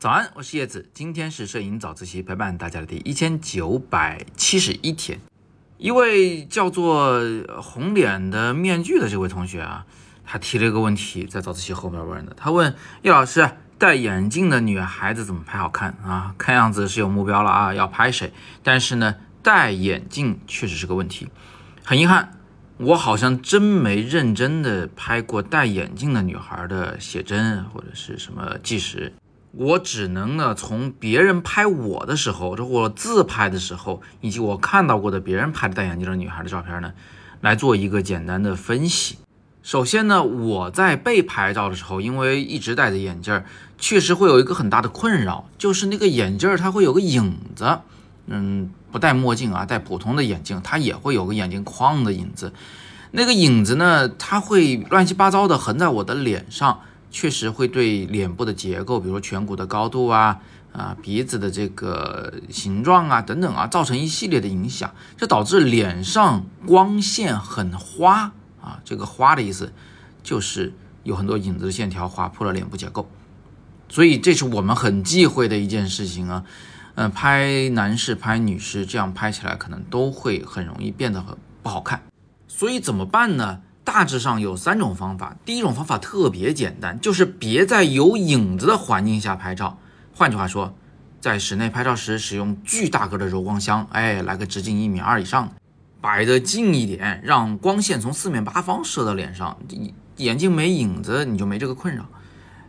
早安，我是叶子，今天是摄影早自习陪伴大家的第一千九百七十一天。一位叫做红脸的面具的这位同学啊，他提了一个问题，在早自习后面问的。他问叶老师，戴眼镜的女孩子怎么拍好看啊？看样子是有目标了啊，要拍谁？但是呢，戴眼镜确实是个问题。很遗憾，我好像真没认真的拍过戴眼镜的女孩的写真或者是什么纪实。我只能呢，从别人拍我的时候，或者我自拍的时候，以及我看到过的别人拍的戴眼镜的女孩的照片呢，来做一个简单的分析。首先呢，我在被拍照的时候，因为一直戴着眼镜，确实会有一个很大的困扰，就是那个眼镜它会有个影子。嗯，不戴墨镜啊，戴普通的眼镜，它也会有个眼镜框的影子。那个影子呢，它会乱七八糟的横在我的脸上。确实会对脸部的结构，比如颧骨的高度啊，啊鼻子的这个形状啊等等啊，造成一系列的影响，这导致脸上光线很花啊。这个花的意思就是有很多影子的线条划破了脸部结构，所以这是我们很忌讳的一件事情啊。嗯，拍男士、拍女士这样拍起来可能都会很容易变得很不好看，所以怎么办呢？大致上有三种方法。第一种方法特别简单，就是别在有影子的环境下拍照。换句话说，在室内拍照时使用巨大个的柔光箱，哎，来个直径一米二以上，摆得近一点，让光线从四面八方射到脸上，眼睛没影子你就没这个困扰。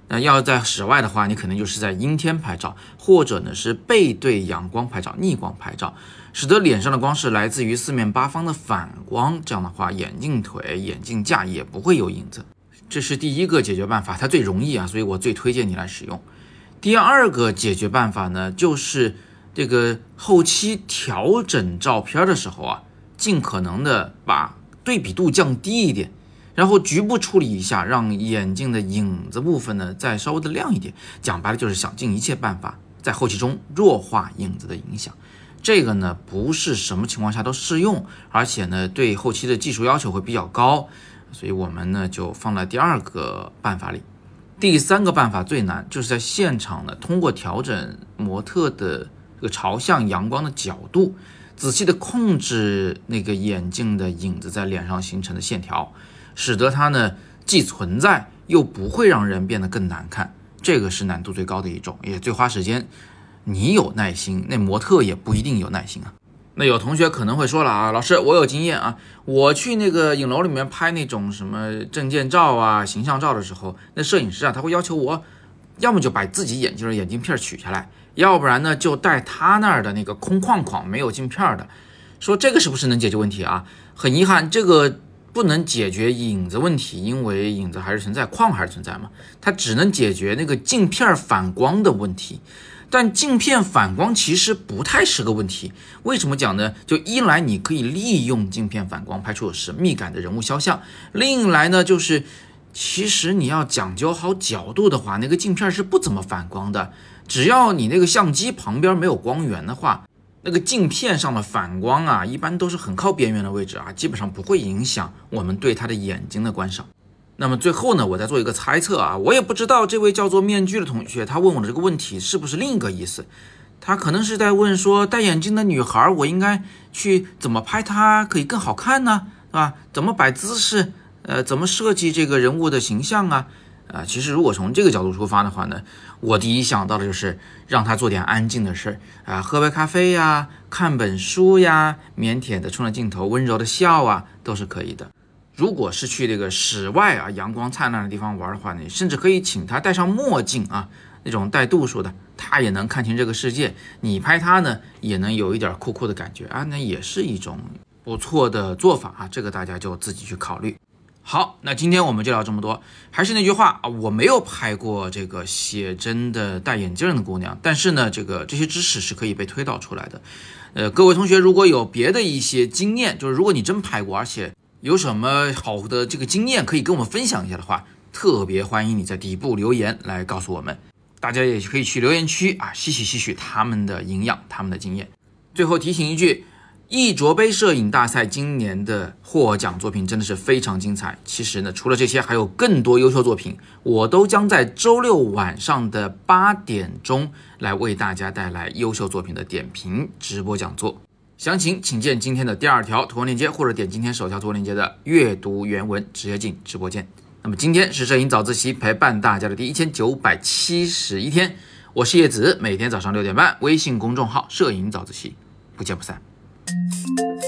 那要在室外的话，你可能就是在阴天拍照，或者呢是背对阳光拍照，逆光拍照。使得脸上的光是来自于四面八方的反光，这样的话，眼镜腿、眼镜架也不会有影子。这是第一个解决办法，它最容易啊，所以我最推荐你来使用。第二个解决办法呢，就是这个后期调整照片的时候啊，尽可能的把对比度降低一点，然后局部处理一下，让眼镜的影子部分呢再稍微的亮一点。讲白了就是想尽一切办法，在后期中弱化影子的影响。这个呢不是什么情况下都适用，而且呢对后期的技术要求会比较高，所以我们呢就放在第二个办法里。第三个办法最难，就是在现场呢通过调整模特的这个朝向阳光的角度，仔细的控制那个眼镜的影子在脸上形成的线条，使得它呢既存在又不会让人变得更难看。这个是难度最高的一种，也最花时间。你有耐心，那模特也不一定有耐心啊。那有同学可能会说了啊，老师，我有经验啊，我去那个影楼里面拍那种什么证件照啊、形象照的时候，那摄影师啊，他会要求我，要么就把自己眼镜的眼镜片取下来，要不然呢就戴他那儿的那个空框框没有镜片的。说这个是不是能解决问题啊？很遗憾，这个不能解决影子问题，因为影子还是存在，框还是存在嘛，它只能解决那个镜片反光的问题。但镜片反光其实不太是个问题，为什么讲呢？就一来你可以利用镜片反光拍出有神秘感的人物肖像，另一来呢就是，其实你要讲究好角度的话，那个镜片是不怎么反光的。只要你那个相机旁边没有光源的话，那个镜片上的反光啊，一般都是很靠边缘的位置啊，基本上不会影响我们对他的眼睛的观赏。那么最后呢，我再做一个猜测啊，我也不知道这位叫做面具的同学他问我的这个问题是不是另一个意思，他可能是在问说戴眼镜的女孩，我应该去怎么拍她可以更好看呢，是吧？怎么摆姿势？呃，怎么设计这个人物的形象啊？啊，其实如果从这个角度出发的话呢，我第一想到的就是让他做点安静的事儿啊，喝杯咖啡呀，看本书呀，腼腆的冲着镜头温柔的笑啊，都是可以的。如果是去这个室外啊，阳光灿烂的地方玩的话，你甚至可以请他戴上墨镜啊，那种带度数的，他也能看清这个世界。你拍他呢，也能有一点酷酷的感觉啊，那也是一种不错的做法啊。这个大家就自己去考虑。好，那今天我们就聊这么多。还是那句话啊，我没有拍过这个写真的戴眼镜的姑娘，但是呢，这个这些知识是可以被推导出来的。呃，各位同学如果有别的一些经验，就是如果你真拍过，而且。有什么好的这个经验可以跟我们分享一下的话，特别欢迎你在底部留言来告诉我们。大家也可以去留言区啊，吸取吸取他们的营养，他们的经验。最后提醒一句，艺卓杯摄影大赛今年的获奖作品真的是非常精彩。其实呢，除了这些，还有更多优秀作品，我都将在周六晚上的八点钟来为大家带来优秀作品的点评直播讲座。详情请见今天的第二条图文链接，或者点今天首条图文链接的阅读原文，直接进直播间。那么今天是摄影早自习陪伴大家的第一千九百七十一天，我是叶子，每天早上六点半，微信公众号“摄影早自习”，不见不散。Música